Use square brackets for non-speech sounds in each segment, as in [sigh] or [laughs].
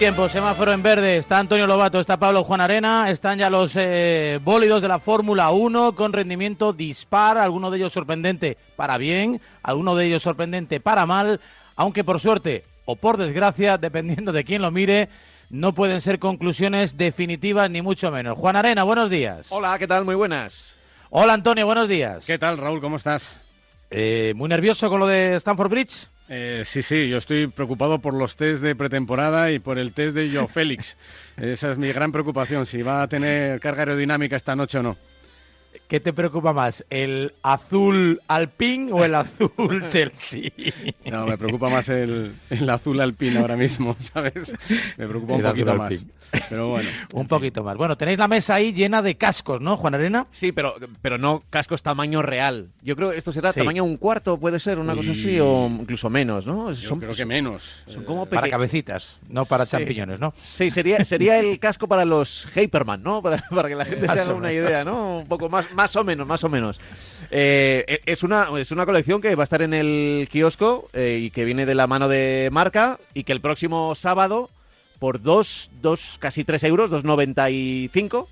Tiempo, semáforo en verde. Está Antonio Lobato, está Pablo Juan Arena. Están ya los eh, bólidos de la Fórmula 1 con rendimiento dispar. Alguno de ellos sorprendente para bien, alguno de ellos sorprendente para mal. Aunque por suerte o por desgracia, dependiendo de quién lo mire, no pueden ser conclusiones definitivas ni mucho menos. Juan Arena, buenos días. Hola, ¿qué tal? Muy buenas. Hola Antonio, buenos días. ¿Qué tal, Raúl? ¿Cómo estás? Eh, ¿Muy nervioso con lo de Stanford Bridge? Eh, sí, sí, yo estoy preocupado por los test de pretemporada y por el test de Joe Félix. [laughs] Esa es mi gran preocupación, si va a tener carga aerodinámica esta noche o no. ¿Qué te preocupa más, el azul Alpine o el azul [laughs] Chelsea? No, me preocupa más el, azul Alpine ahora mismo, [laughs] ¿sabes? Me preocupa un poquito más. Pero bueno. un poquito más. Bueno, tenéis la mesa ahí llena de cascos, ¿no, Juan Arena? Sí, pero, pero no cascos tamaño real. Yo creo que esto será tamaño un cuarto, puede ser, una cosa así, o incluso menos, ¿no? Yo creo que menos. Son como para cabecitas, no para champiñones, ¿no? Sí, sería, sería el casco para los Hyperman, ¿no? Para, para que la gente se haga una idea, ¿no? Un poco más, más o menos, más o menos. Eh, e, es, una, es una colección que va a estar en el kiosco eh, y que viene de la mano de marca y que el próximo sábado, por dos, dos casi tres euros, 2,95,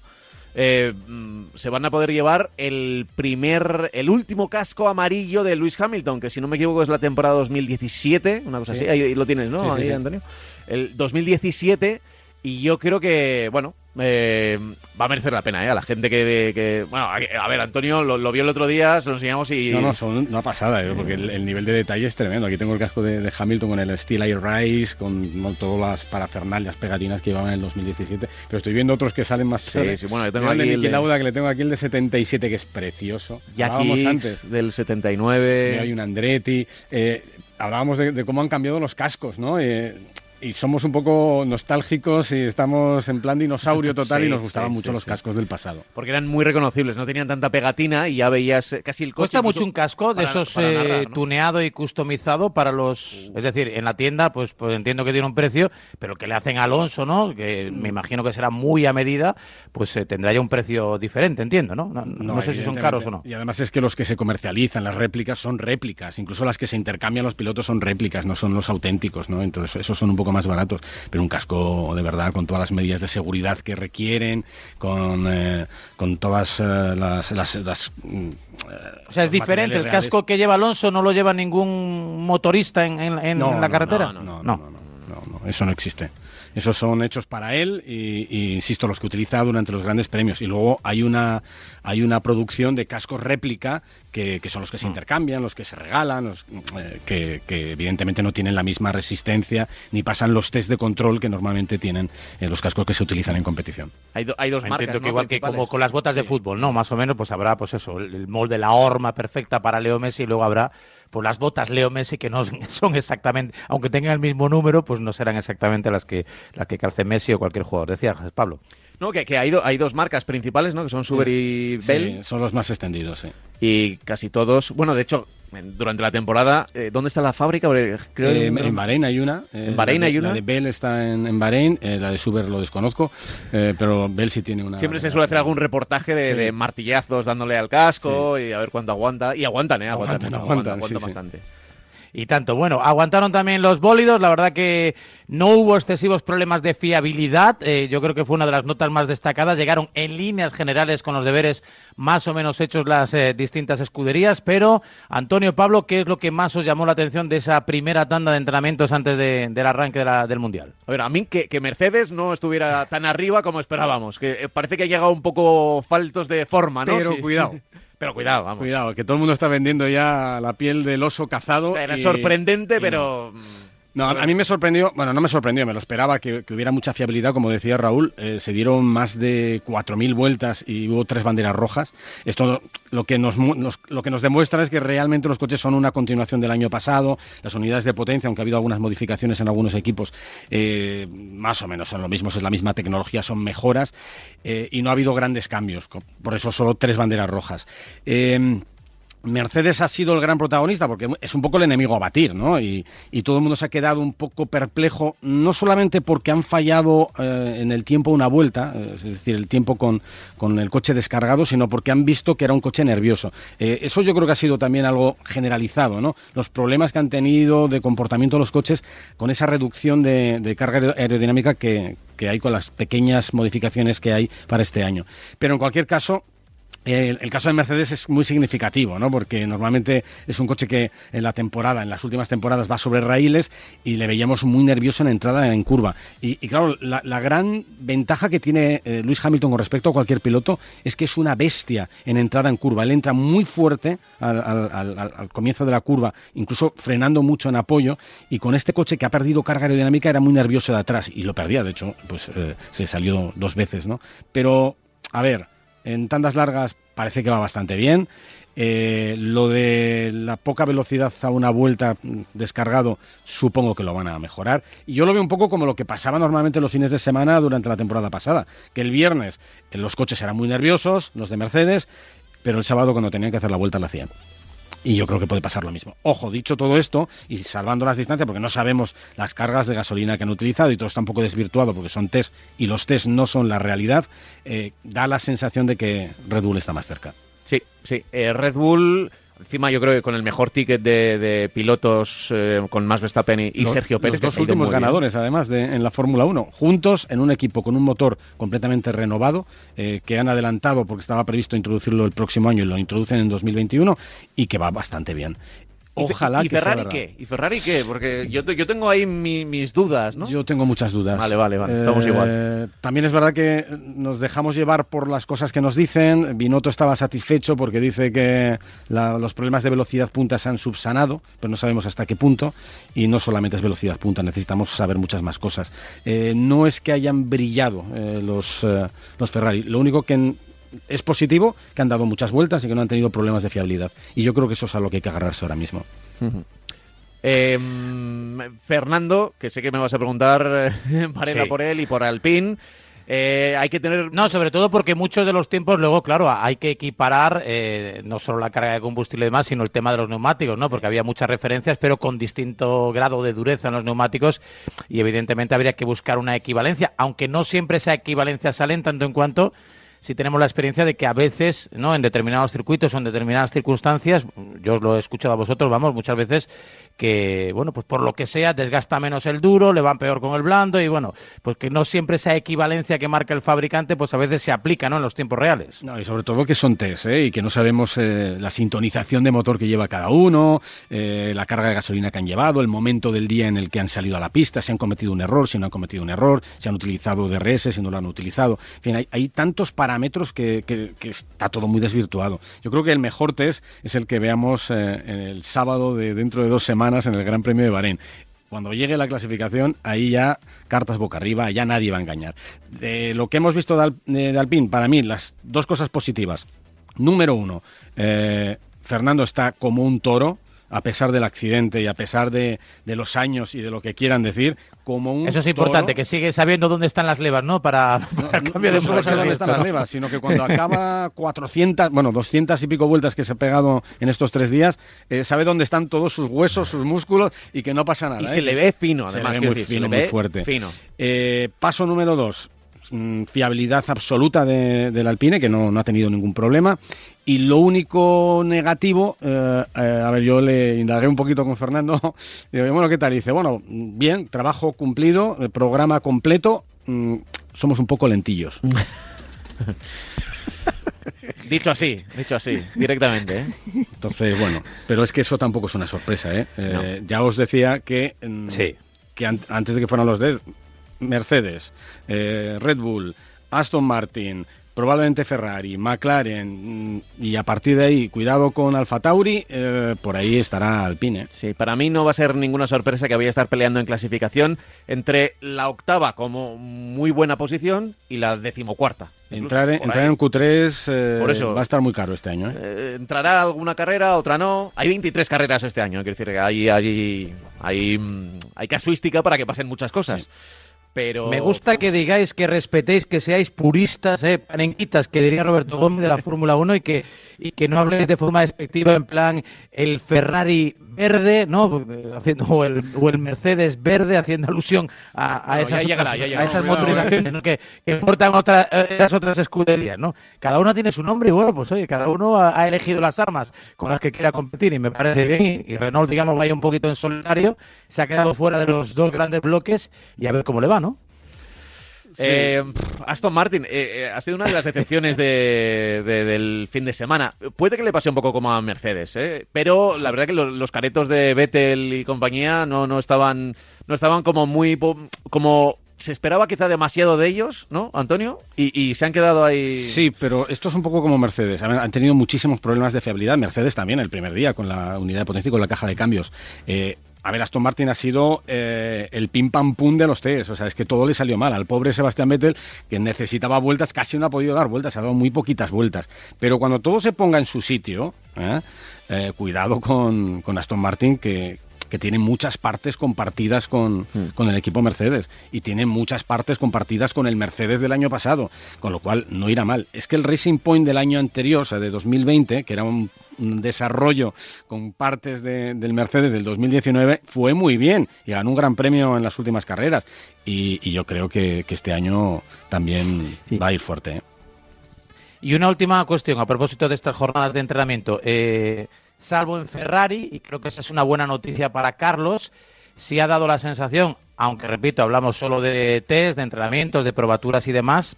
eh, mm, se van a poder llevar el primer, el último casco amarillo de Lewis Hamilton, que si no me equivoco es la temporada 2017, una cosa así, ahí, lo tienes, ¿no? ahí, Antonio. El 2017 y yo creo que, bueno, eh, va a merecer la pena, ¿eh? A la gente que... bueno, a, ver, Antonio lo, vio el otro día, se lo enseñamos y... No, no, son una pasada, ¿eh? porque el, nivel de detalle es tremendo. Aquí tengo el casco de, Hamilton con el Steel Air Rise, con, todas las parafernalias pegatinas que llevaban en el 2017. Pero estoy viendo otros que salen más... Sí, sí, bueno, yo tengo aquí el de Lauda, que le tengo aquí el de 77, que es precioso. Y aquí antes. del 79. hay un Andretti. Eh, hablábamos de, de, cómo han cambiado los cascos, ¿no? Eh, y somos un poco nostálgicos y estamos en plan dinosaurio [laughs] total y nos gustaban mucho los cascos del pasado. Porque eran muy reconocibles, no tenían tanta pegatina y ya veías eh, casi el coche. Cuesta mucho un casco de esos eh, tuneado y customizado para los... Es decir, en la tienda pues, pues entiendo que tiene un precio, pero que le hacen a Alonso, ¿no? Que me imagino que será muy a medida, pues eh, tendrá ya un precio diferente, entiendo, ¿no? No, no sé si son caros o no. Y además es que los que se comercializan, las réplicas, son réplicas. Incluso las que se intercambian los pilotos son réplicas, no son los auténticos, ¿no? Entonces esos son un poco más baratos, pero un casco de verdad con todas las medidas de seguridad que requieren, con, eh, con todas eh, las... las, mm, o sea, es diferente, el casco que lleva Alonso no lo lleva ningún motorista en, en, la carretera. no, no, no, no, eso no existe. Esos son hechos para él y, insisto, los que utiliza durante los grandes premios. Y luego hay una, hay una producción de cascos réplica que, son los que se mm. intercambian, los que se regalan, los, eh, que, evidentemente no tienen la misma resistencia ni pasan los test de control que normalmente tienen eh, los cascos que se utilizan en competición. Hay, hay dos marcas, Entiendo que igual que como con las botas de fútbol, ¿no? Más o menos, pues habrá, pues eso, el molde, la horma perfecta para Leo Messi y luego habrá pues las botas Leo Messi que no [laughs] son exactamente, aunque tengan el mismo número, pues no serán exactamente las que las que calce Messi o cualquier jugador. Decía Pablo. No, que, que hay, hay, dos marcas principales, ¿no? Que son Suber y Bell. son los más extendidos, sí. Y casi todos, bueno, de hecho, durante la temporada. Eh, ¿Dónde está la fábrica? Creo eh, en Bahrein hay una. Eh, en Bahrein hay una. La de Bell está en, en Bahrein, la de Suber lo desconozco, pero Bell sí tiene una. Siempre se suele hacer algún reportaje de, martillazos dándole al casco y a ver cuánto aguanta. Y aguantan, ¿eh? Aguantan, aguantan, aguantan, bastante y tanto. Bueno, aguantaron también los bólidos, la verdad que no hubo excesivos problemas de fiabilidad, eh, yo creo que fue una de las notas más destacadas, llegaron en líneas generales con los deberes más o menos hechos las eh, distintas escuderías, pero Antonio Pablo, ¿qué es lo que más os llamó la atención de esa primera tanda de entrenamientos antes del arranque del Mundial? A ver, a mí que, Mercedes no estuviera tan arriba como esperábamos, que eh, parece que ha llegado un poco faltos de forma, ¿no? Pero cuidado. [laughs] Pero cuidado, vamos. Cuidado, que todo el mundo está vendiendo ya la piel del oso cazado. Era sorprendente, pero... No, a, mí me sorprendió, bueno, no me sorprendió, me lo esperaba que, hubiera mucha fiabilidad, como decía Raúl. Eh, se dieron más de 4.000 vueltas y hubo tres banderas rojas. Esto lo que, nos, lo que nos demuestra es que realmente los coches son una continuación del año pasado. Las unidades de potencia, aunque ha habido algunas modificaciones en algunos equipos, eh, más o menos son lo mismo, es la misma tecnología, son mejoras eh, y no ha habido grandes cambios. Por eso solo tres banderas rojas. Mercedes ha sido el gran protagonista porque es un poco el enemigo a batir, ¿no? Y, todo el mundo se ha quedado un poco perplejo, no solamente porque han fallado eh, en el tiempo una vuelta, eh, es decir, el tiempo con, con, el coche descargado, sino porque han visto que era un coche nervioso. Eh, eso yo creo que ha sido también algo generalizado, ¿no? Los problemas que han tenido de comportamiento los coches con esa reducción de, de carga aerodinámica que, que hay con las pequeñas modificaciones que hay para este año. Pero en cualquier caso, el, caso de Mercedes es muy significativo, ¿no? Porque normalmente es un coche que en la temporada, en las últimas temporadas, va sobre raíles y le veíamos muy nervioso en entrada en curva. Y, claro, la, gran ventaja que tiene eh, Luis Hamilton con respecto a cualquier piloto es que es una bestia en entrada en curva. Él entra muy fuerte al, comienzo de la curva, incluso frenando mucho en apoyo. Y con este coche que ha perdido carga aerodinámica era muy nervioso de atrás y lo perdía, de hecho, pues eh, se salió dos veces, ¿no? Pero, a ver en tandas largas parece que va bastante bien. Eh, lo de la poca velocidad a una vuelta descargado, supongo que lo van a mejorar. Y yo lo veo un poco como lo que pasaba normalmente los fines de semana durante la temporada pasada, que el viernes los coches eran muy nerviosos, los de Mercedes, pero el sábado cuando tenían que hacer la vuelta la hacían. Y yo creo que puede pasar lo mismo. Ojo, dicho todo esto, y salvando las distancias, porque no sabemos las cargas de gasolina que han utilizado y todo está un poco desvirtuado porque son test y los test no son la realidad, eh, da la sensación de que Red Bull está más cerca. Sí, sí. Eh, Red Bull Encima yo creo que con el mejor ticket de, pilotos eh, con más Verstappen y, Sergio Pérez. Los dos últimos ganadores, además, de, en la Fórmula 1, juntos en un equipo con un motor completamente renovado, eh, que han adelantado porque estaba previsto introducirlo el próximo año y lo introducen en 2021 y que va bastante bien. Ojalá ¿Y, Ferrari qué? ¿Y Ferrari qué? Porque yo, yo tengo ahí mis dudas, ¿no? Yo tengo muchas dudas. Vale, vale, vale. Estamos eh, igual. También es verdad que nos dejamos llevar por las cosas que nos dicen. Binotto estaba satisfecho porque dice que los problemas de velocidad punta se han subsanado, pero no sabemos hasta qué punto. Y no solamente es velocidad punta, necesitamos saber muchas más cosas. Eh, no es que hayan brillado eh, los, los Ferrari. Lo único que es positivo que han dado muchas vueltas y que no han tenido problemas de fiabilidad. Y yo creo que eso es a lo que hay que agarrarse ahora mismo. Em, Fernando, que sé que me vas a preguntar, [laughs] Varela por él y por Alpine. Eh, hay que tener. No, sobre todo porque muchos de los tiempos, luego, claro, hay que equiparar eh, no solo la carga de combustible y demás, sino el tema de los neumáticos, ¿no? Porque había muchas referencias, pero con distinto grado de dureza en los neumáticos y, evidentemente, habría que buscar una equivalencia, aunque no siempre esa equivalencia sale en tanto en cuanto si tenemos la experiencia de que a veces, ¿no? En determinados circuitos o en determinadas circunstancias, yo os lo he escuchado a vosotros, vamos, muchas veces que, bueno, pues por lo que sea, desgasta menos el duro, le van peor con el blando y, bueno, pues que no siempre esa equivalencia que marca el fabricante, pues a veces se aplica, ¿no? En los tiempos reales. No, y sobre todo que son test, ¿eh? Y que no sabemos eh, la sintonización de motor que lleva cada uno, eh, la carga de gasolina que han llevado, el momento del día en el que han salido a la pista, si han cometido un error, si no han cometido un error, si han utilizado DRS, si no lo han utilizado. En fin, hay, hay tantos parámetros que, está todo muy desvirtuado. Yo creo que el mejor test es el que veamos eh, el sábado de dentro de dos semanas en el Gran Premio de Bahrein cuando llegue la clasificación, ahí ya cartas boca arriba, ya nadie va a engañar. De lo que hemos visto de, Alpine, para mí, las dos cosas positivas. Número uno, eh, Fernando está como un toro, a pesar del accidente y a pesar de, los años y de lo que quieran decir, como un Eso es importante, que sigue sabiendo dónde están las levas, ¿no? Para, [laughs] para no, cambio de no dónde están las levas, sino que cuando acaba [laughs] 400, bueno, 200 y pico vueltas que se ha pegado en estos tres días, eh, sabe dónde están todos sus huesos, sus músculos y que no pasa nada. Y se ¿eh? le ve fino, además. Se le ve muy fino, muy fuerte. Fino. Eh, paso número dos, fiabilidad absoluta de, del Alpine, que no, no, ha tenido ningún problema. Y lo único negativo, eh, eh, a ver, yo le indagué un poquito con Fernando. [laughs] Digo, bueno, ¿qué tal? dice, bueno, bien, trabajo cumplido, programa completo, mm, somos un poco lentillos. [laughs] dicho así, dicho así, directamente. ¿eh? Entonces, bueno, pero es que eso tampoco es una sorpresa. ¿eh? Ya os decía que, mm, sí. que antes de que fueran los de Mercedes, Red Bull, Aston Martin, probablemente Ferrari, McLaren mm, y a partir de ahí, cuidado con Alfa Tauri, eh, por ahí estará Alpine. Sí, para mí no va a ser ninguna sorpresa que vaya a estar peleando en clasificación entre la octava como muy buena posición y la decimocuarta. Entrar, en, entrar en Q3 eh, por eso, va a estar muy caro este año. ¿eh? entrará alguna carrera, otra no. Hay 23 carreras este año, quiero decir que hay, hay, hay, mm, hay casuística para que pasen muchas cosas. Pero... Me gusta que digáis que respetéis, que seáis puristas, eh, panenquitas, que diría Roberto Gómez de la Fórmula 1 y que, y que no habléis de forma despectiva en plan el Ferrari verde, ¿no? Haciendo, o, el, o el Mercedes verde, haciendo alusión a, a esas, llegará, otras, a esas motorizaciones ¿no? que, que portan otra, esas otras escuderías, ¿no? Cada uno tiene su nombre y bueno, pues oye, cada uno ha, ha elegido las armas con las que quiera competir y me parece bien y, y Renault, digamos, vaya un poquito en solitario, se ha quedado fuera de los dos grandes bloques y a ver cómo le va, ¿no? Eh, Aston Martin eh, eh, ha sido una de las decepciones de, de, del fin de semana. Puede que le pase un poco como a Mercedes, ¿eh? pero la verdad que lo, los caretos de Vettel y compañía no, no estaban no estaban como muy como se esperaba quizá demasiado de ellos, ¿no, Antonio? Y, y, se han quedado ahí. Sí, pero esto es un poco como Mercedes. Han tenido muchísimos problemas de fiabilidad. Mercedes también el primer día con la unidad de potencia y con la caja de cambios. Eh, a ver, Aston Martin ha sido eh, el pim pam pum de los test. O sea, es que todo le salió mal. Al pobre Sebastián Vettel, que necesitaba vueltas, casi no ha podido dar vueltas, ha dado muy poquitas vueltas. Pero cuando todo se ponga en su sitio, ¿eh? Eh, cuidado con, con Aston Martin, que, que tiene muchas partes compartidas con, mm. con, el equipo Mercedes y tiene muchas partes compartidas con el Mercedes del año pasado, con lo cual no irá mal. Es que el Racing Point del año anterior, o sea, de 2020, que era un, un desarrollo con partes de, del Mercedes del 2019, fue muy bien y ganó un gran premio en las últimas carreras. Y, y yo creo que, que, este año también sí. va a ir fuerte. ¿eh? Y una última cuestión a propósito de estas jornadas de entrenamiento. Eh, salvo en Ferrari, y creo que esa es una buena noticia para Carlos, sí ha dado la sensación, aunque repito, hablamos solo de test, de entrenamientos, de probaturas y demás,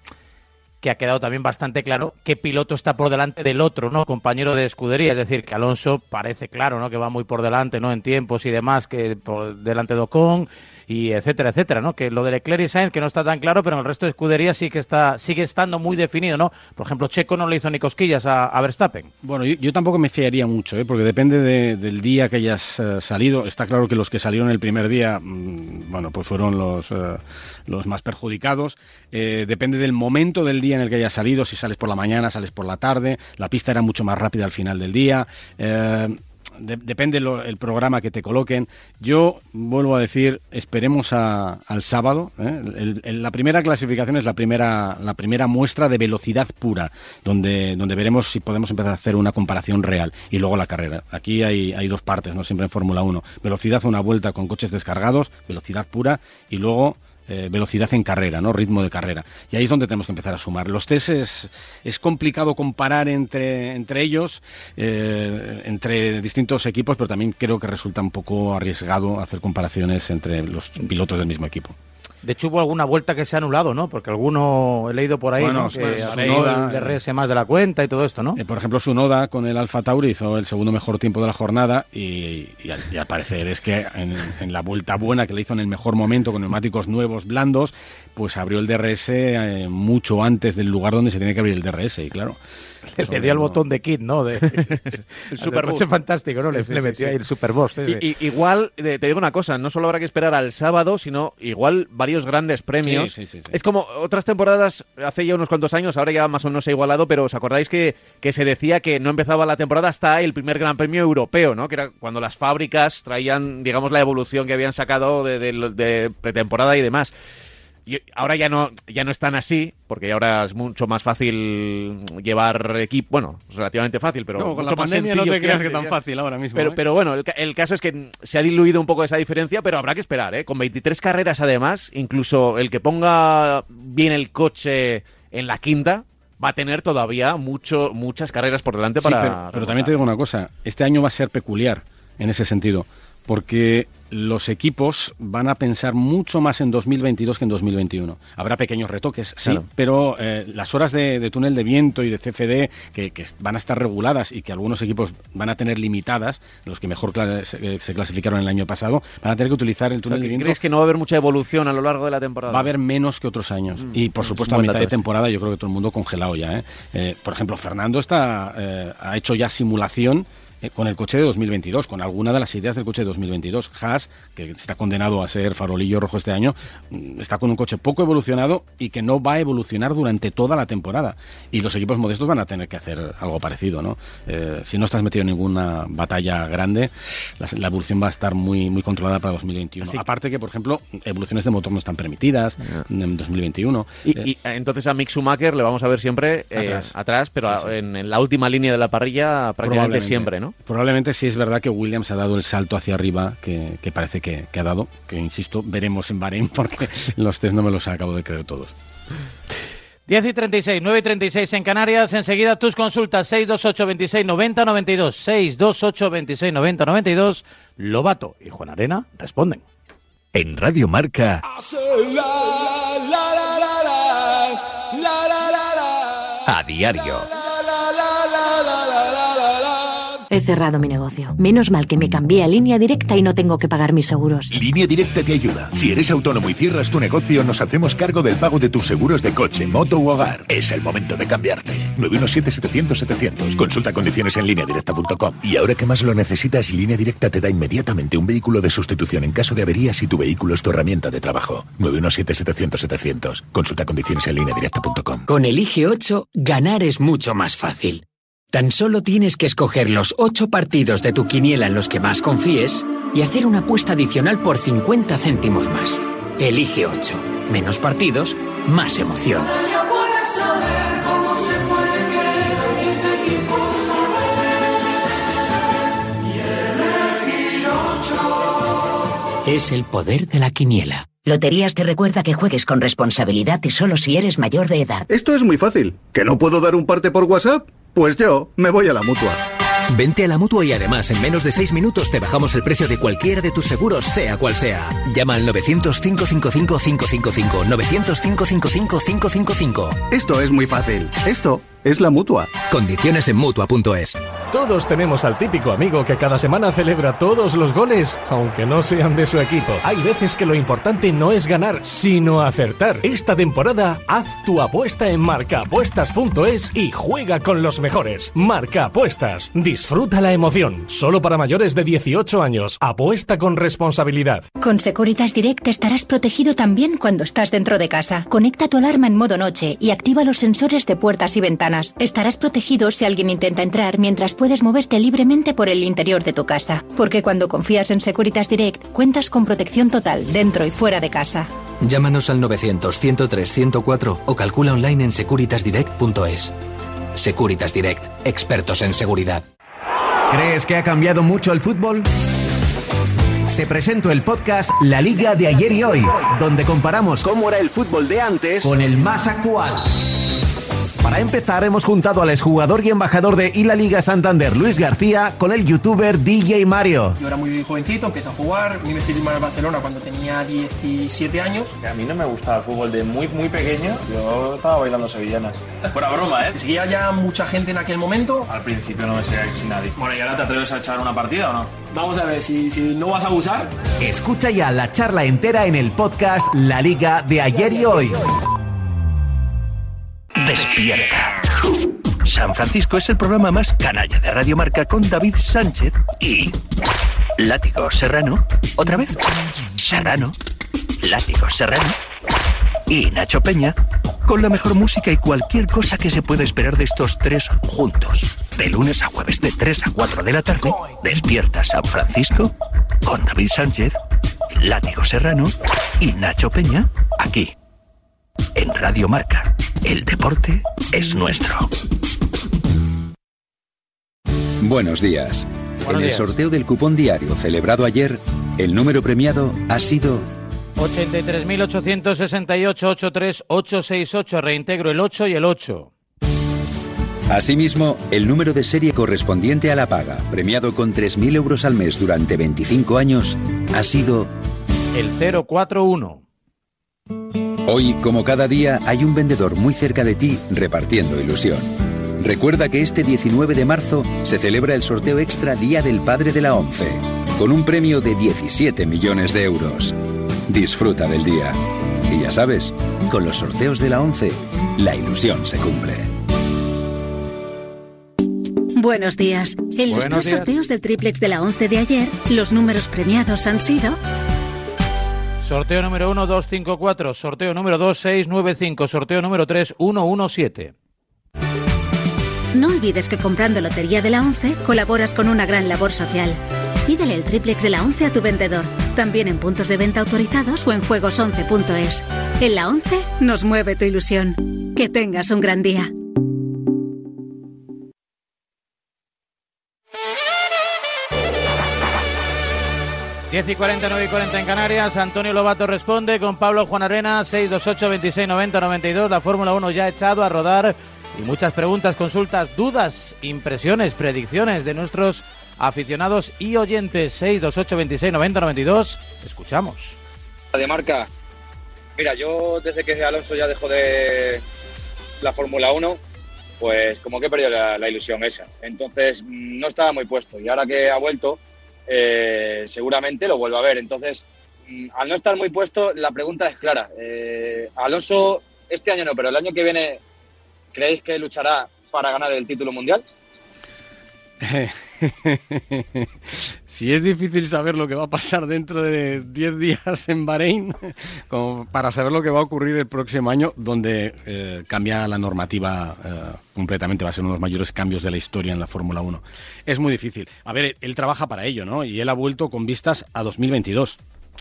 que ha quedado también bastante claro qué piloto está por delante del otro, ¿no? Compañero de escudería, es decir, que Alonso parece claro, ¿no? Que va muy por delante, ¿no? En tiempos y demás, que por delante de Ocon y etcétera, etcétera, ¿no? Que lo de Leclerc y Sainz que no está tan claro, pero en el resto de escuderías sí que está, sigue estando muy definido, ¿no? Por ejemplo, Checo no le hizo ni cosquillas a, Verstappen. Bueno, yo, tampoco me fiaría mucho, ¿eh? porque depende de, del día que hayas uh, salido. Está claro que los que salieron el primer día, mmm, bueno, pues fueron los, uh, los más perjudicados. Eh, depende del momento del día en el que hayas salido, si sales por la mañana, sales por la tarde. La pista era mucho más rápida al final del día. Eh, de, depende lo, el programa que te coloquen. Yo vuelvo a decir, esperemos a, al sábado. ¿eh? La primera clasificación es la primera, la primera muestra de velocidad pura, donde, donde veremos si podemos empezar a hacer una comparación real. Y luego la carrera. Aquí hay, hay dos partes, no siempre en Fórmula 1. Velocidad a una vuelta con coches descargados, velocidad pura, y luego eh, velocidad en carrera, ¿no? ritmo de carrera. Y ahí es donde tenemos que empezar a sumar. Los test es, complicado comparar entre, entre ellos, eh, entre distintos equipos, pero también creo que resulta un poco arriesgado hacer comparaciones entre los pilotos del mismo equipo. De hecho, hubo alguna vuelta que se ha anulado, ¿no? Porque alguno he leído por ahí bueno, ¿no? que pues, Sunoda, el DRS más de la cuenta y todo esto, ¿no? Eh, por ejemplo, Sunoda con el Alfa Tauri hizo el segundo mejor tiempo de la jornada y, y, al, y al, parecer es que en, en, la vuelta buena que le hizo en el mejor momento con neumáticos nuevos, blandos, pues abrió el DRS eh, mucho antes del lugar donde se tiene que abrir el DRS y claro. Le, le dio el botón de kit, ¿no? De, [laughs] [laughs] el super coche fantástico, ¿no? Le, sí, le metió sí, ahí el super boss. Y, y, igual, te digo una cosa, no solo habrá que esperar al sábado, sino igual varios grandes premios. Es como otras temporadas, hace ya unos cuantos años, ahora ya más o menos se ha igualado, pero ¿os acordáis que, que se decía que no empezaba la temporada hasta el primer gran premio europeo, ¿no? Que era cuando las fábricas traían, digamos, la evolución que habían sacado de, de, de pretemporada y demás. Y ahora ya no, ya no están así, porque ahora es mucho más fácil llevar equipo, bueno, relativamente fácil, pero no, con mucho la pandemia más no te creas que tan fácil ahora mismo. Pero, ¿eh? pero bueno, el, el, caso es que se ha diluido un poco esa diferencia, pero habrá que esperar, ¿eh? Con 23 carreras además, incluso el que ponga bien el coche en la quinta, va a tener todavía mucho, muchas carreras por delante para... Pero también te digo una cosa, este año va a ser peculiar en ese sentido, porque los equipos van a pensar mucho más en 2022 que en 2021. Habrá pequeños retoques, sí, claro. pero eh, las horas de, de, túnel de viento y de CFD que, que, van a estar reguladas y que algunos equipos van a tener limitadas, los que mejor cl se, se, clasificaron el año pasado, van a tener que utilizar el túnel o sea, de viento. ¿Crees que no va a haber mucha evolución a lo largo de la temporada? Va a haber menos que otros años. Mm, y por supuesto, a mitad de temporada yo creo que todo el mundo congelado ya. ¿eh? Eh, por ejemplo, Fernando está, eh, ha hecho ya simulación eh, con el coche de 2022, con alguna de las ideas del coche de 2022. Haas, que está condenado a ser farolillo rojo este año, mm, está con un coche poco evolucionado y que no va a evolucionar durante toda la temporada. Y los equipos modestos van a tener que hacer algo parecido, ¿no? Eh, si no estás metido en ninguna batalla grande, la, evolución va a estar muy, muy controlada para 2021. Aparte que, por ejemplo, evoluciones de motor no están permitidas en 2021. Y, y, entonces a Mick Schumacher le vamos a ver siempre atrás, pero En, la última línea de la parrilla prácticamente siempre, ¿no? Probablemente sí es verdad que Williams ha dado el salto hacia arriba que, parece que, ha dado, que insisto, veremos en Bahrein [laughs] porque los test no me los acabo de creer todos. 10 y 36, 9 y 36 en Canarias. Enseguida tus consultas 628 26 90 92. 628 26 90 92. Lobato y Juan Arena responden. En Radio Marca. A diario. He cerrado mi negocio. Menos mal que me cambié a línea directa y no tengo que pagar mis seguros. Línea directa te ayuda. Si eres autónomo y cierras tu negocio, nos hacemos cargo del pago de tus seguros de coche, moto u hogar. Es el momento de cambiarte. 917-700-700. Consulta condiciones en directa.com. Y ahora que más lo necesitas, Línea Directa te da inmediatamente un vehículo de sustitución en caso de avería si tu vehículo es tu herramienta de trabajo. 917-700-700. Consulta condiciones en directa.com. Con el IG8, ganar es mucho más fácil. Tan solo tienes que escoger los 8 partidos de tu quiniela en los que más confíes y hacer una apuesta adicional por 50 céntimos más. Elige 8. Menos partidos, más emoción. Es el poder de la quiniela. Loterías te recuerda que juegues con responsabilidad y solo si eres mayor de edad. Esto es muy fácil. ¿Que no puedo dar un parte por WhatsApp? Pues yo me voy a la mutua. Vente a la mutua y además en menos de 6 minutos te bajamos el precio de cualquiera de tus seguros, sea cual sea. Llama al 900-555-555. 900-555-555. Esto es muy fácil. Esto es la mutua. Condiciones en mutua.es. Todos tenemos al típico amigo que cada semana celebra todos los goles, aunque no sean de su equipo. Hay veces que lo importante no es ganar, sino acertar. Esta temporada, haz tu apuesta en marcaapuestas.es y juega con los mejores. Marca Apuestas. Disfruta la emoción. Solo para mayores de 18 años. Apuesta con responsabilidad. Con Securitas Direct estarás protegido también cuando estás dentro de casa. Conecta tu alarma en modo noche y activa los sensores de puertas y ventanas Estarás protegido si alguien intenta entrar mientras puedes moverte libremente por el interior de tu casa. Porque cuando confías en Securitas Direct, cuentas con protección total dentro y fuera de casa. Llámanos al 900-103-104 o calcula online en securitasdirect.es. Securitas Direct, expertos en seguridad. ¿Crees que ha cambiado mucho el fútbol? Te presento el podcast La Liga de ayer y hoy, donde comparamos cómo era el fútbol de antes con el más actual. Para empezar, hemos juntado al exjugador y embajador de Y la Liga Santander, Luis García, con el youtuber DJ Mario. Yo era muy jovencito, empecé a jugar, me metí en Barcelona cuando tenía 17 años. A mí no me gustaba el fútbol de muy, muy pequeño, yo estaba bailando sevillanas. [laughs] Fuera broma, ¿eh? ¿Seguía ya mucha gente en aquel momento? Al principio no me seguía casi nadie. Bueno, ¿y ahora te atreves a echar una partida o no? Vamos a ver, si, si no vas a abusar. Escucha ya la charla entera en el podcast La Liga de ayer y hoy. Despierta. San Francisco es el programa más canalla de Radio Marca con David Sánchez y Látigo Serrano. ¿Otra vez? Serrano. Látigo Serrano. Y Nacho Peña con la mejor música y cualquier cosa que se pueda esperar de estos tres juntos. De lunes a jueves de 3 a 4 de la tarde, despierta San Francisco con David Sánchez, Látigo Serrano y Nacho Peña aquí en Radio Marca. El deporte es nuestro. Buenos días. en el sorteo del cupón diario celebrado ayer, el número premiado ha sido 83.868-83868. Reintegro el 8 y el 8. Asimismo, el número de serie correspondiente a la paga, premiado con 3.000 euros al mes durante 25 años, ha sido el 041. Hoy, como cada día, hay un vendedor muy cerca de ti repartiendo ilusión. Recuerda que este 19 de marzo se celebra el sorteo extra Día del Padre de la ONCE, con un premio de 17 millones de euros. Disfruta del día. Y ya sabes, con los sorteos de la ONCE, la ilusión se cumple. Buenos días. En los Buenos tres días. sorteos del triplex de la 11 de ayer, los números premiados han sido Sorteo número 1, 254. Sorteo número 2, 695. Sorteo número 3, 117. No olvides que comprando Lotería de la 11 colaboras con una gran labor social. Pídele el triplex de la 11 a tu vendedor, también en puntos de venta autorizados o en juegos11.es. En la 11 nos mueve tu ilusión. Que tengas un gran día. Diez y 40, 9 y 40 en Canarias. Antonio Lobato responde con Pablo Juan Arena, 628 26 90 92. La Fórmula 1 ya ha echado a rodar. Y muchas preguntas, consultas, dudas, impresiones, predicciones de nuestros aficionados y oyentes. 628 26 90 92. Escuchamos. de marca. Mira, yo desde que Alonso ya dejó de la Fórmula 1, pues como que he perdido la, la ilusión esa. Entonces mm, no estaba muy puesto y ahora que ha vuelto, eh, seguramente lo vuelvo a ver. Entonces, mm, al no estar muy puesto, la pregunta es clara. Eh, Alonso, este año no, pero el año que viene, ¿creéis que luchará para ganar el título mundial? [laughs] [laughs] si es difícil saber lo que va a pasar dentro de 10 días en Bahrein, como para saber lo que va a ocurrir el próximo año, donde eh, cambia la normativa eh, completamente, va a ser uno de los mayores cambios de la historia en la Fórmula 1. Es muy difícil. A ver, él trabaja para ello, ¿no? Y él ha vuelto con vistas a 2022.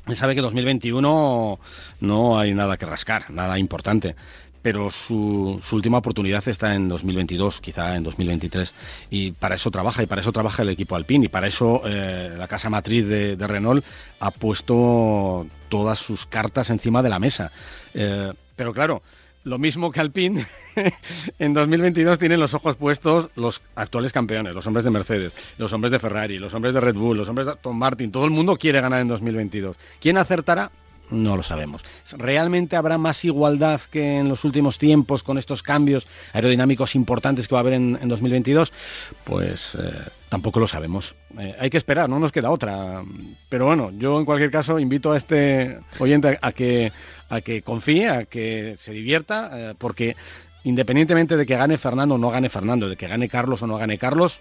Él sabe que 2021 no hay nada que rascar, nada importante pero su, su, última oportunidad está en 2022, quizá en 2023. Y para eso trabaja, y para eso trabaja el equipo Alpine, y para eso eh, la casa matriz de, Renault ha puesto todas sus cartas encima de la mesa. Eh, pero claro, lo mismo que Alpine, [laughs] en 2022 tienen los ojos puestos los actuales campeones, los hombres de Mercedes, los hombres de Ferrari, los hombres de Red Bull, los hombres de Tom Martin, todo el mundo quiere ganar en 2022. ¿Quién acertará? No lo sabemos. ¿Realmente habrá más igualdad que en los últimos tiempos con estos cambios aerodinámicos importantes que va a haber en, en 2022? Pues eh, tampoco lo sabemos. Eh, hay que esperar, no nos queda otra. Pero bueno, yo en cualquier caso invito a este oyente a, que, a que confíe, a que se divierta, eh, porque independientemente de que gane Fernando o no gane Fernando, de que gane Carlos o no gane Carlos,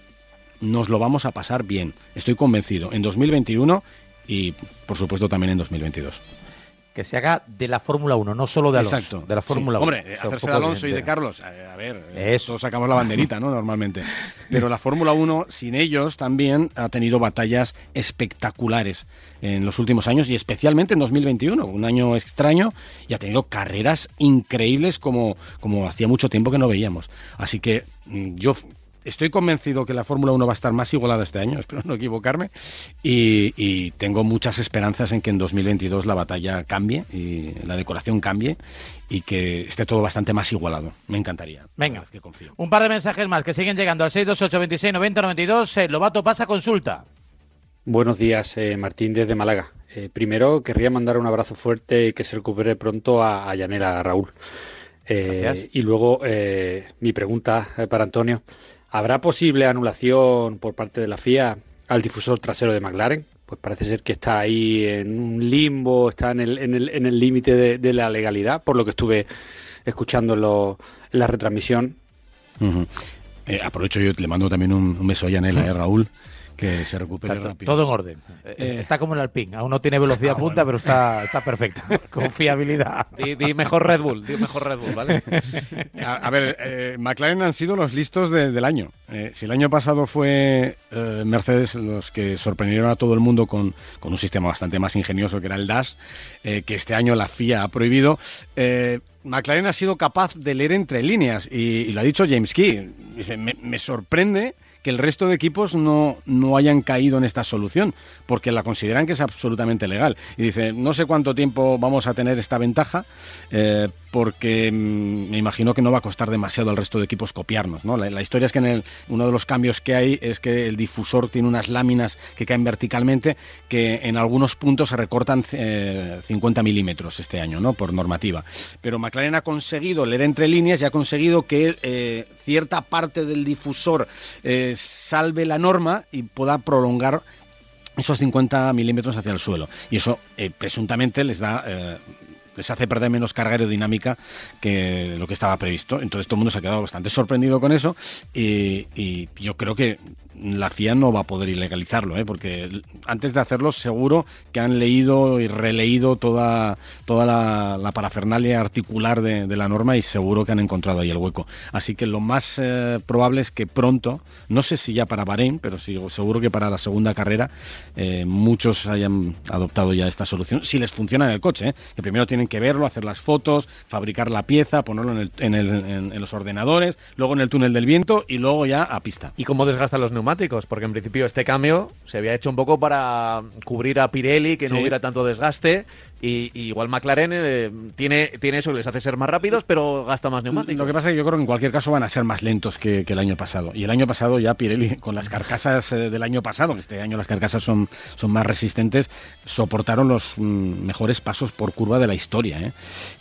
nos lo vamos a pasar bien. Estoy convencido. En 2021 y por supuesto también en 2022 que se haga de la Fórmula 1, no solo de Alonso, Exacto. de la Fórmula sí. 1. Hombre, hacerse de Alonso y de Carlos, a, a ver, eso sacamos la banderita, ¿no? Normalmente. [laughs] Pero la Fórmula 1, sin ellos, también ha tenido batallas espectaculares en los últimos años y especialmente en 2021, un año extraño, y ha tenido carreras increíbles como, como hacía mucho tiempo que no veíamos. Así que mm, yo estoy convencido que la Fórmula 1 va a estar más igualada este año, [laughs] espero no equivocarme, y, y, tengo muchas esperanzas en que en 2022 la batalla cambie y la decoración cambie y que esté todo bastante más igualado. Me encantaría. Venga, que confío. un par de mensajes más que siguen llegando al 628 26 90 92. Eh, Lobato pasa consulta. Buenos días, eh, Martín desde Málaga. Eh, primero querría mandar un abrazo fuerte y que se recupere pronto a, a Yanela, a Raúl. Gracias. y luego mi pregunta para Antonio. ¿Habrá posible anulación por parte de la FIA al difusor trasero de McLaren? Pues parece ser que está ahí en un limbo, está en el en el en el límite de, de, la legalidad, por lo que estuve escuchando en, lo, en la retransmisión. Uh -huh. eh, aprovecho yo, le mando también un, un beso a Yanela, eh, Raúl que se recupere está, rápido. Todo en orden. Eh, está como el Alpine. Aún no tiene velocidad ah, punta, bueno. pero está, está perfecto. [laughs] Con fiabilidad. Di, di, mejor Red Bull, di mejor Red Bull, ¿vale? [laughs] a, a, ver, eh, McLaren han sido los listos de, del año. Eh, si el año pasado fue eh, Mercedes los que sorprendieron a todo el mundo con, con, un sistema bastante más ingenioso que era el Dash, eh, que este año la FIA ha prohibido, McLaren ha sido capaz de leer entre líneas y, y lo ha dicho James Key. Dice, me, me sorprende que el resto de equipos no, no hayan caído en esta solución, porque la consideran que es absolutamente legal. Y dice, no sé cuánto tiempo vamos a tener esta ventaja, eh, porque mmm, me imagino que no va a costar demasiado al resto de equipos copiarnos. ¿no? La, la, historia es que en el, uno de los cambios que hay es que el difusor tiene unas láminas que caen verticalmente que en algunos puntos se recortan eh, 50 milímetros este año, ¿no? por normativa. Pero McLaren ha conseguido leer entre líneas y ha conseguido que eh, cierta parte del difusor eh, salve la norma y pueda prolongar esos 50 milímetros hacia el suelo. Y eso eh, presuntamente les da les hace perder menos carga aerodinámica que lo que estaba previsto. Entonces todo el mundo se ha quedado bastante sorprendido con eso y, yo creo que la FIA no va a poder ilegalizarlo, ¿eh? porque antes de hacerlo seguro que han leído y releído toda, toda la, parafernalia articular de, la norma y seguro que han encontrado ahí el hueco. Así que lo más eh, probable es que pronto, no sé si ya para Bahrein, pero seguro que para la segunda carrera eh, muchos hayan adoptado ya esta solución, si les funciona en el coche, ¿eh? que primero tienen que verlo, hacer las fotos, fabricar la pieza, ponerlo en, el, en, en los ordenadores, luego en el túnel del viento y luego ya a pista. ¿Y cómo desgastan los neumáticos? porque en principio este cambio se había hecho un poco para cubrir a Pirelli, que no hubiera tanto desgaste, y, igual McLaren eh, tiene, tiene eso, les hace ser más rápidos, pero gasta más neumáticos. Lo que pasa es que yo creo que en cualquier caso van a ser más lentos que, el año pasado. Y el año pasado ya Pirelli, [laughs] con las carcasas eh, del año pasado, que este año las carcasas son, son más resistentes, soportaron los mm, mejores pasos por curva de la historia.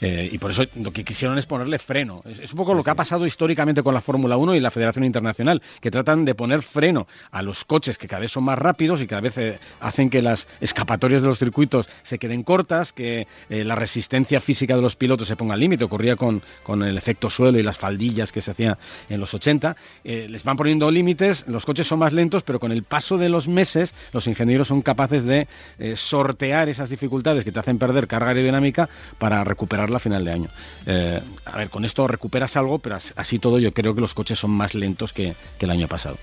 ¿eh? y por eso lo que quisieron es ponerle freno. Es, un poco lo que ha pasado históricamente con la Fórmula 1 y la Federación Internacional, que tratan de poner freno a los coches que cada vez son más rápidos y cada vez hacen que las escapatorias de los circuitos se queden cortas que eh, la resistencia física de los pilotos se ponga al límite. Ocurría con, con, el efecto suelo y las faldillas que se hacía en los 80. Eh, les van poniendo límites, los coches son más lentos, pero con el paso de los meses los ingenieros son capaces de eh, sortear esas dificultades que te hacen perder carga aerodinámica para recuperarla a final de año. a ver, con esto recuperas algo, pero así todo yo creo que los coches son más lentos que, el año pasado.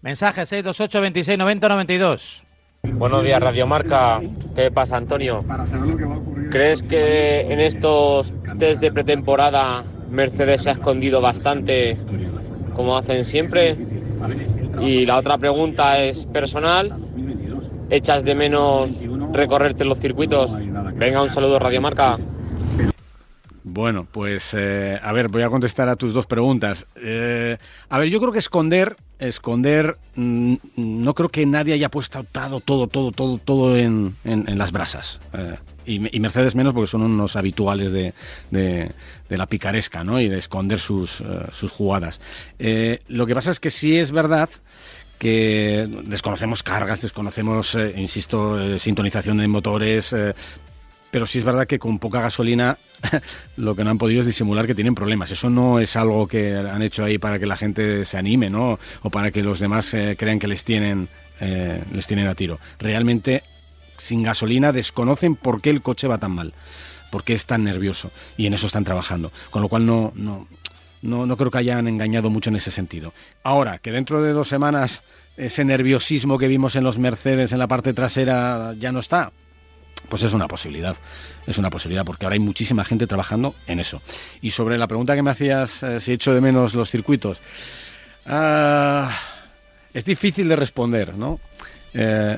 Mensaje 628 26 90 92. Buenos días, Radiomarca. ¿Qué pasa, Antonio? ¿Crees que en estos test de pretemporada Mercedes se ha escondido bastante como hacen siempre? Y la otra pregunta es personal. ¿Echas de menos recorrerte los circuitos? Venga, un saludo, Radiomarca. Bueno, pues eh, a ver, voy a contestar a tus dos preguntas. Eh, a ver, yo creo que esconder, esconder, mm, no creo que nadie haya puesto todo, todo, todo, todo, todo en, las brasas. Eh, y, Mercedes menos porque son unos habituales de, de, la picaresca, ¿no? Y de esconder sus, sus jugadas. lo que pasa es que sí es verdad que desconocemos cargas, desconocemos, insisto, sintonización de motores, pero sí es verdad que con poca gasolina [laughs] lo que no han podido es disimular que tienen problemas. Eso no es algo que han hecho ahí para que la gente se anime, ¿no? O para que los demás eh, crean que les tienen, eh, les tienen a tiro. Realmente, sin gasolina, desconocen por qué el coche va tan mal, por qué es tan nervioso. Y en eso están trabajando. Con lo cual no, no, no, no creo que hayan engañado mucho en ese sentido. Ahora, que dentro de dos semanas ese nerviosismo que vimos en los Mercedes en la parte trasera ya no está, pues es una posibilidad. Es una posibilidad porque ahora hay muchísima gente trabajando en eso. Y sobre la pregunta que me hacías, eh, si echo de menos los circuitos, ah, es difícil de responder, ¿no? Eh,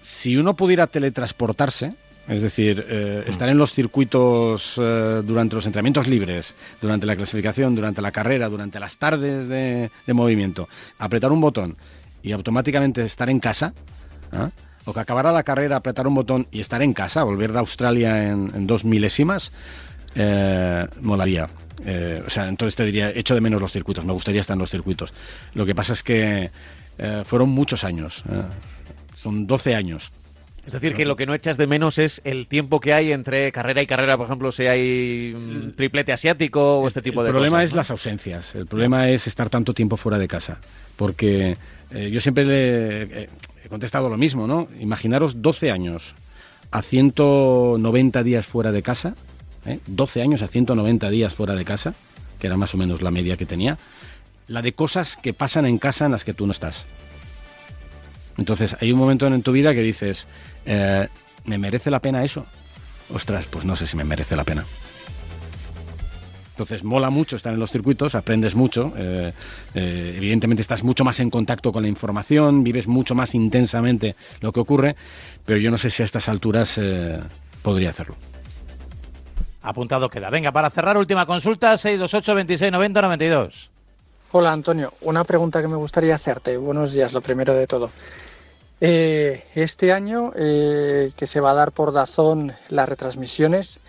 si uno pudiera teletransportarse, es decir, eh, estar en los circuitos durante los entrenamientos libres, durante la clasificación, durante la carrera, durante las tardes de, movimiento, apretar un botón y automáticamente estar en casa, ¿ah? O que acabara la carrera, apretar un botón y estar en casa, volver de Australia en, dos milésimas, eh, molaría. Eh, o sea, entonces te diría, echo de menos los circuitos, me gustaría estar en los circuitos. Lo que pasa es que eh, fueron muchos años, son 12 años. Es decir, que lo que no echas de menos es el tiempo que hay entre carrera y carrera, por ejemplo, si hay triplete asiático o este tipo de cosas. El problema es las ausencias, el problema es estar tanto tiempo fuera de casa, porque yo siempre le, contestado lo mismo, ¿no? Imaginaros 12 años a 190 días fuera de casa, ¿eh? 12 años a 190 días fuera de casa, que era más o menos la media que tenía, la de cosas que pasan en casa en las que tú no estás. Entonces, hay un momento en tu vida que dices, eh, ¿me merece la pena eso? Ostras, pues no sé si me merece la pena. Entonces mola mucho estar en los circuitos, aprendes mucho, eh, eh, evidentemente estás mucho más en contacto con la información, vives mucho más intensamente lo que ocurre, pero yo no sé si a estas alturas eh, podría hacerlo. Apuntado queda. Venga, para cerrar, última consulta, 628 26 90 92. Hola Antonio, una pregunta que me gustaría hacerte. Buenos días, lo primero de todo. este año que se va a dar por Dazón las retransmisiones,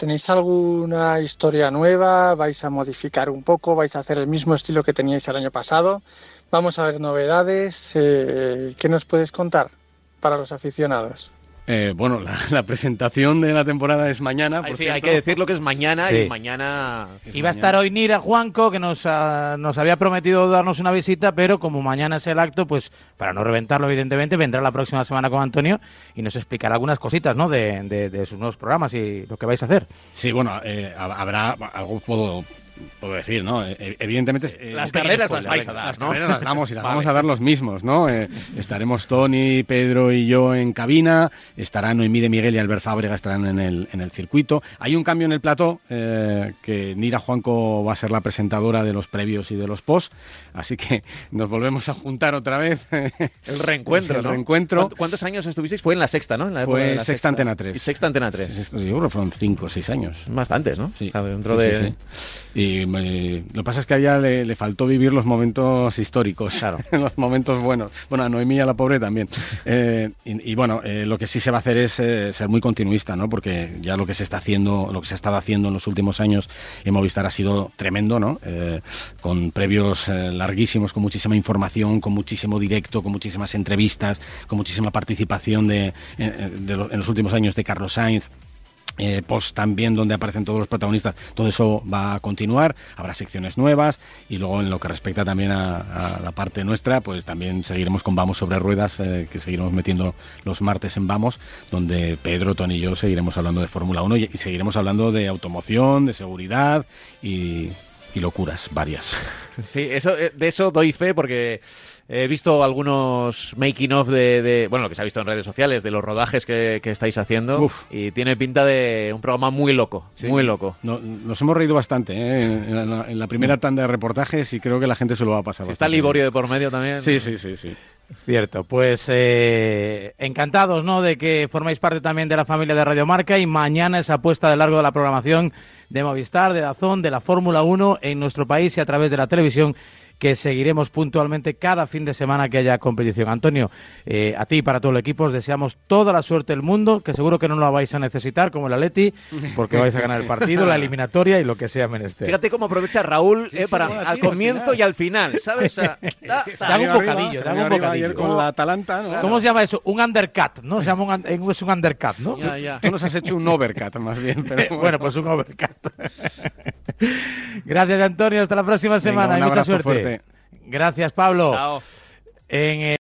¿Tenéis alguna historia nueva? ¿Vais a modificar un poco? ¿Vais a hacer el mismo estilo que teníais el año pasado? Vamos a ver novedades. Eh, ¿Qué nos puedes contar para los aficionados? Eh, bueno, la, [laughs] la presentación de la temporada es mañana. Por sí, hay que decir lo que es mañana Sí. y mañana... Iba a estar hoy Nira Juanco, que nos, ah, nos había prometido darnos una visita, pero como mañana es el acto, pues para no reventarlo, evidentemente, vendrá la próxima semana con Antonio y nos explicará algunas cositas ¿no? de, de- de sus nuevos programas y lo que vais a hacer. Sí, bueno, eh, hab- habrá algo puedo, puedo decir, ¿no? Eh, Evidentemente. eh, Las carreras las vais a dar, las ¿no? carreras las damos y las [laughs] Vale. vamos a dar los mismos, ¿no? Eh, estaremos Tony, Pedro y yo en cabina, estarán Noemí de Miguel y Albert Fábrega estarán en el, en el circuito. Hay un cambio en el plató, eh, que Nira Juanco va a ser la presentadora de los previos y de los post, así que [laughs] nos volvemos a juntar otra vez. El reencuentro, [laughs] El ¿no? reencuentro. ¿Cuánto- ¿Cuántos años estuvisteis? Fue en la sexta, ¿no? En la época Fue de la Sexta Antena 3. Y Sexta Antena 3. Yo creo que fueron 5 o 6 años. Bastantes, ¿no? Sí. O sea, dentro Sí, de... sí, sí. Y eh, lo que pasa es que a ella le, le faltó vivir los momentos históricos, [laughs] los momentos buenos. Bueno, a Noemí y a la pobre también. Eh, y, y bueno, eh, lo que sí se va a hacer es eh, ser muy continuista, ¿no? Porque ya lo que se está haciendo, lo que se ha estado haciendo en los últimos años en Movistar ha sido tremendo, ¿no? Con previos larguísimos, con muchísima información, con muchísimo directo, con muchísimas entrevistas, con muchísima participación de, en los últimos años de Carlos Sainz. Eh, post también donde aparecen todos los protagonistas, todo eso va a continuar, habrá secciones nuevas y luego en lo que respecta también a, la parte nuestra, pues también seguiremos con Vamos sobre Ruedas, eh, que seguiremos metiendo los martes en Vamos, donde Pedro, Tony y yo seguiremos hablando de Fórmula 1 y, y seguiremos hablando de automoción, de seguridad y, y locuras varias. Sí, eso, eh, de eso doy fe porque he visto algunos making of de, de- bueno, lo que se ha visto en redes sociales, de los rodajes que, que estáis haciendo y tiene pinta de un programa muy loco, Sí. muy loco. No- nos hemos reído bastante ¿eh? en, la, en la primera tanda de reportajes y creo que la gente se lo va a pasar. Si está Liborio bien. de por medio también. Sí, sí, sí, sí. Cierto, pues eh, encantados ¿no? de que formáis parte también de la familia de Radio Marca y mañana esa apuesta de largo de la programación de Movistar, de Dazón, de la Fórmula 1 en nuestro país y a través de la televisión que seguiremos puntualmente cada fin de semana que haya competición. Antonio, eh, a ti y para todo el equipo os deseamos toda la suerte del mundo, que seguro que no la vais a necesitar como el Atleti, porque vais a ganar el partido, la eliminatoria y lo que sea menester. Fíjate cómo aprovecha Raúl eh, para bueno, al tío, comienzo y al final, ¿sabes? O sea, da- Te da- hago un bocadillo, te hago un bocadillo. ayer con ¿Cómo- la Atalanta, ¿no? ¿Cómo se llama eso? Un undercut, ¿no? Se llama un, un- es un undercut, ¿no? Ya, ya. Tú nos has hecho un overcut, más bien. Pero [laughs] bueno. pues un overcut. [laughs] Gracias, Antonio. Hasta la próxima semana y mucha suerte. fuerte. Gracias, Pablo. Chao. En, eh,